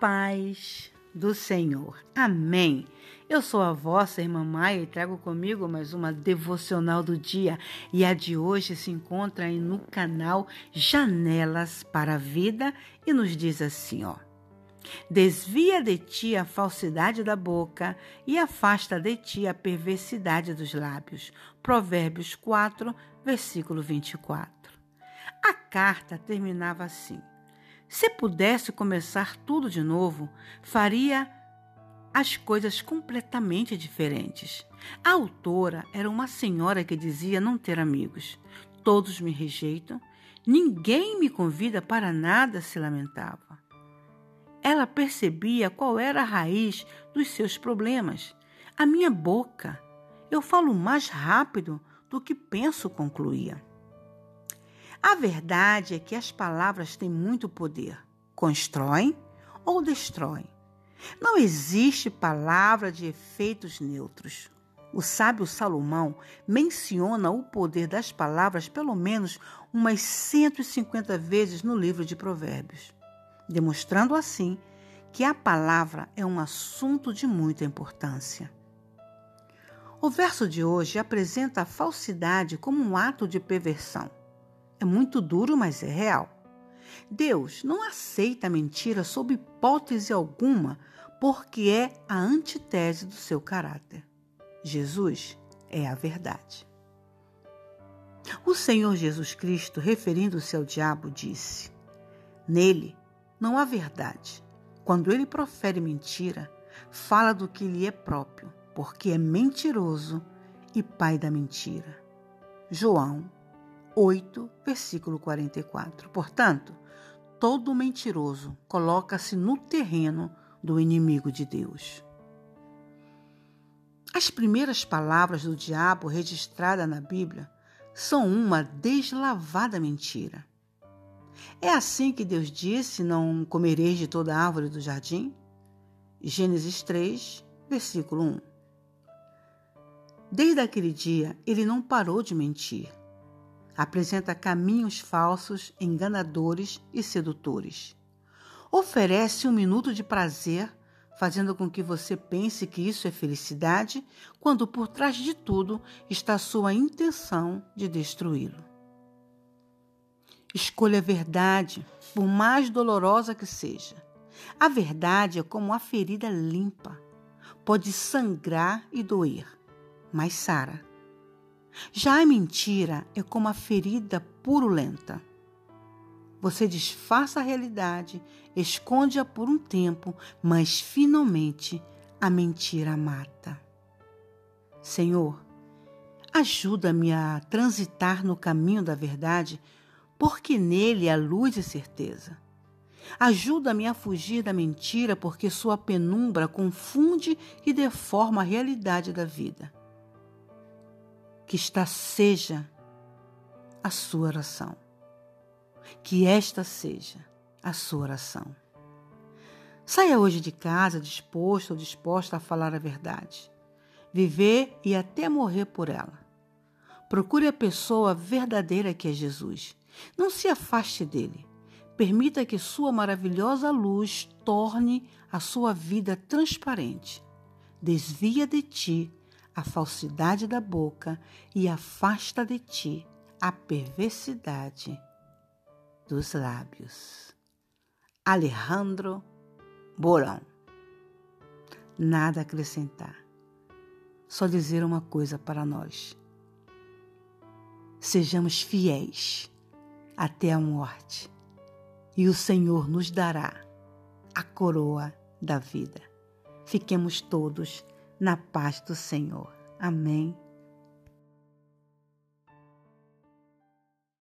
paz do Senhor. Amém. Eu sou a vossa irmã Maia e trago comigo mais uma devocional do dia. E a de hoje se encontra aí no canal Janelas para a Vida e nos diz assim, ó. Desvia de ti a falsidade da boca e afasta de ti a perversidade dos lábios. Provérbios 4, versículo 24. A carta terminava assim: se pudesse começar tudo de novo, faria as coisas completamente diferentes. A autora era uma senhora que dizia não ter amigos. Todos me rejeitam, ninguém me convida para nada, se lamentava. Ela percebia qual era a raiz dos seus problemas. A minha boca. Eu falo mais rápido do que penso, concluía. A verdade é que as palavras têm muito poder. Constroem ou destroem. Não existe palavra de efeitos neutros. O sábio Salomão menciona o poder das palavras pelo menos umas 150 vezes no livro de Provérbios, demonstrando assim que a palavra é um assunto de muita importância. O verso de hoje apresenta a falsidade como um ato de perversão. É muito duro, mas é real. Deus não aceita mentira sob hipótese alguma, porque é a antítese do seu caráter. Jesus é a verdade. O Senhor Jesus Cristo, referindo-se ao diabo, disse: Nele não há verdade. Quando ele profere mentira, fala do que lhe é próprio, porque é mentiroso e pai da mentira. João 8, versículo 44. Portanto, todo mentiroso coloca-se no terreno do inimigo de Deus. As primeiras palavras do diabo registradas na Bíblia são uma deslavada mentira. É assim que Deus disse: Não comereis de toda árvore do jardim? Gênesis 3, versículo 1. Desde aquele dia, ele não parou de mentir apresenta caminhos falsos, enganadores e sedutores. Oferece um minuto de prazer, fazendo com que você pense que isso é felicidade, quando por trás de tudo está a sua intenção de destruí-lo. Escolha a verdade, por mais dolorosa que seja. A verdade é como uma ferida limpa. Pode sangrar e doer, mas sara. Já a mentira é como a ferida purulenta. Você disfarça a realidade, esconde-a por um tempo, mas finalmente a mentira mata. Senhor, ajuda-me a transitar no caminho da verdade, porque nele há luz e certeza. Ajuda-me a fugir da mentira, porque sua penumbra confunde e deforma a realidade da vida que esta seja a sua oração. Que esta seja a sua oração. Saia hoje de casa disposto ou disposta a falar a verdade, viver e até morrer por ela. Procure a pessoa verdadeira que é Jesus. Não se afaste dele. Permita que sua maravilhosa luz torne a sua vida transparente. Desvia de ti a falsidade da boca e afasta de ti a perversidade dos lábios. Alejandro Borão. Nada a acrescentar. Só dizer uma coisa para nós. Sejamos fiéis até a morte, e o Senhor nos dará a coroa da vida. Fiquemos todos na paz do Senhor. Amém